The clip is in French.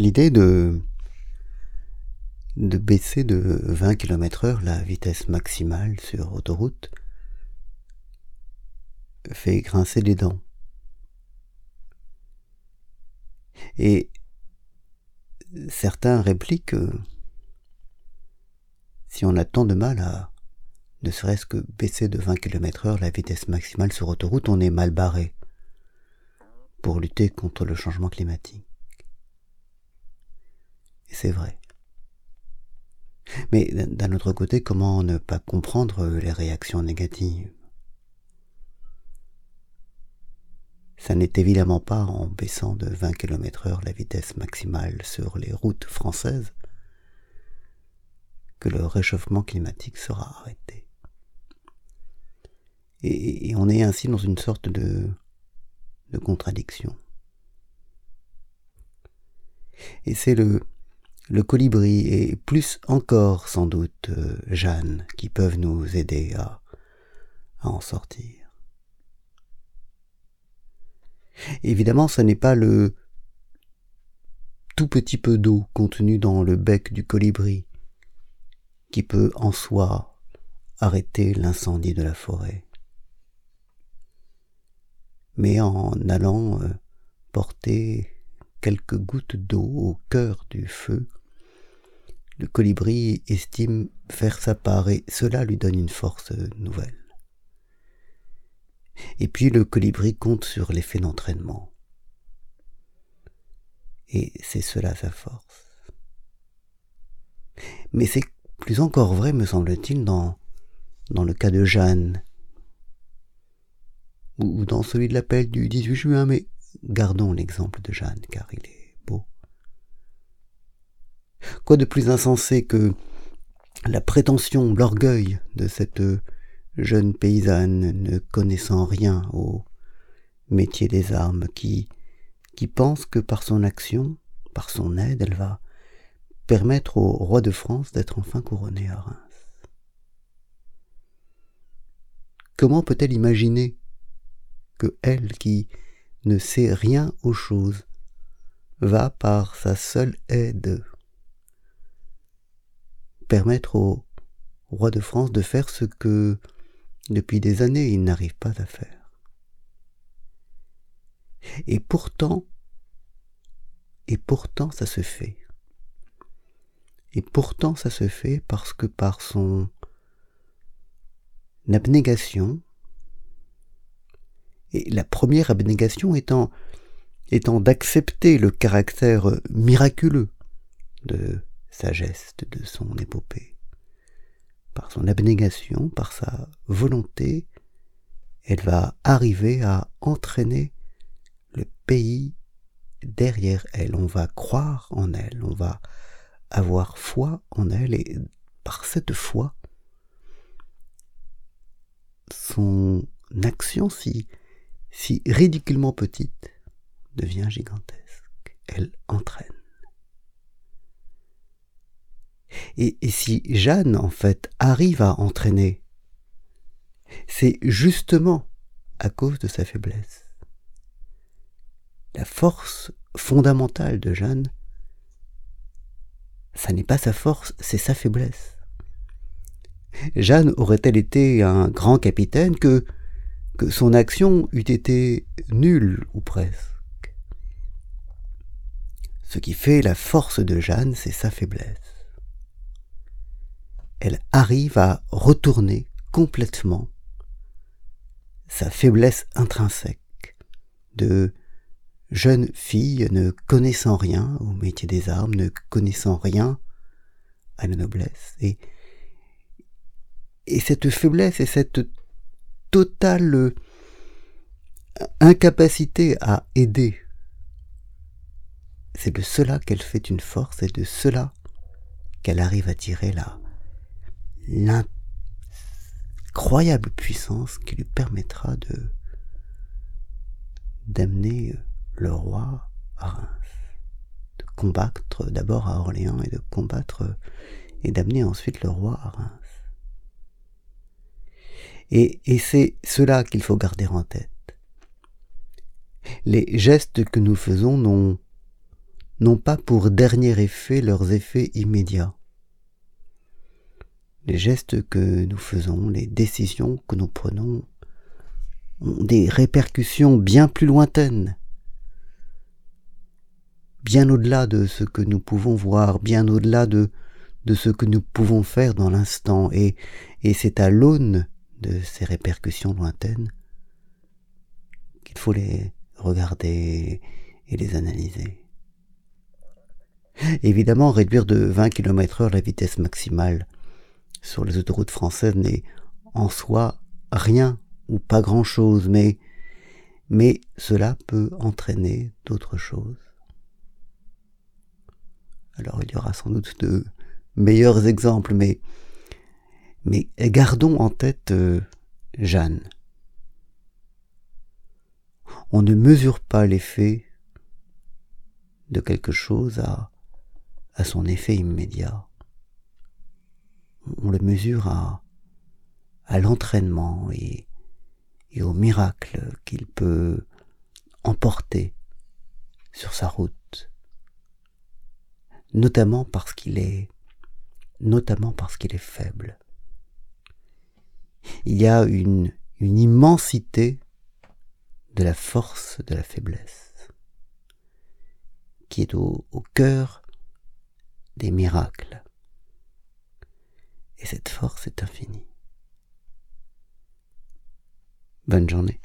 L'idée de baisser de 20 km heure la vitesse maximale sur autoroute fait grincer les dents. Et certains répliquent si on a tant de mal à ne serait-ce que baisser de 20 km heure la vitesse maximale sur autoroute, on est mal barré pour lutter contre le changement climatique. Et c'est vrai. Mais d'un autre côté, comment ne pas comprendre les réactions négatives? Ça n'est évidemment pas en baissant de 20 km heure la vitesse maximale sur les routes françaises que le réchauffement climatique sera arrêté. Et, on est ainsi dans une sorte de, de contradiction. Et c'est le, le colibri et plus encore sans doute euh, Jeanne qui peuvent nous aider à, en sortir. Évidemment, ce n'est pas le tout petit peu d'eau contenu dans le bec du colibri qui peut en soi arrêter l'incendie de la forêt. Mais en allant euh, porter quelques gouttes d'eau au cœur du feu, le colibri estime faire sa part et cela lui donne une force nouvelle. Et puis le colibri compte sur l'effet d'entraînement. Et c'est cela sa force. Mais c'est plus encore vrai, me semble-t-il, dans, dans le cas de Jeanne, ou dans celui de l'appel du 18 juin, mais gardons l'exemple de Jeanne, car il est. Quoi de plus insensé que la prétention, l'orgueil de cette jeune paysanne ne connaissant rien au métier des armes, qui, qui pense que par son action, par son aide, elle va permettre au roi de France d'être enfin couronné à Reims. Comment peut-elle imaginer que elle, qui ne sait rien aux choses, va par sa seule aide permettre au roi de France de faire ce que depuis des années, il n'arrive pas à faire. Et pourtant, et pourtant ça se fait. Et pourtant ça se fait parce que par son abnégation, et la première abnégation étant, étant d'accepter le caractère miraculeux de sa geste, de son épopée, par son abnégation, par sa volonté, elle va arriver à entraîner le pays derrière elle. On va croire en elle, on va avoir foi en elle, et par cette foi, son action, si, si ridiculement petite, devient gigantesque. Elle entraîne. Et, si Jeanne, en fait, arrive à entraîner, c'est justement à cause de sa faiblesse. La force fondamentale de Jeanne, ça n'est pas sa force, c'est sa faiblesse. Jeanne aurait-elle été un grand capitaine que, que son action eût été nulle ou presque? Ce qui fait la force de Jeanne, c'est sa faiblesse elle arrive à retourner complètement sa faiblesse intrinsèque de jeune fille ne connaissant rien au métier des armes, ne connaissant rien à la noblesse. Et, et cette faiblesse et cette totale incapacité à aider, c'est de cela qu'elle fait une force et de cela qu'elle arrive à tirer la, l'incroyable puissance qui lui permettra de d'amener le roi à Reims, de combattre d'abord à Orléans et de combattre et d'amener ensuite le roi à Reims. Et, et c'est cela qu'il faut garder en tête. Les gestes que nous faisons n'ont n'ont pas pour dernier effet leurs effets immédiats. Les gestes que nous faisons, les décisions que nous prenons ont des répercussions bien plus lointaines, bien au-delà de ce que nous pouvons voir, bien au-delà de, de ce que nous pouvons faire dans l'instant, et, et c'est à l'aune de ces répercussions lointaines qu'il faut les regarder et les analyser. Évidemment, réduire de 20 km heure la vitesse maximale sur les autoroutes françaises n'est en soi rien ou pas grand-chose, mais, mais cela peut entraîner d'autres choses. Alors il y aura sans doute de meilleurs exemples, mais, mais gardons en tête euh, Jeanne. On ne mesure pas l'effet de quelque chose à, à son effet immédiat. On le mesure à, l'entraînement et, au miracle qu'il peut emporter sur sa route, notamment parce qu'il est notamment parce qu'il est faible. Il y a une, immensité de la force de la faiblesse, qui est au cœur des miracles. Et cette force est infinie. Bonne journée.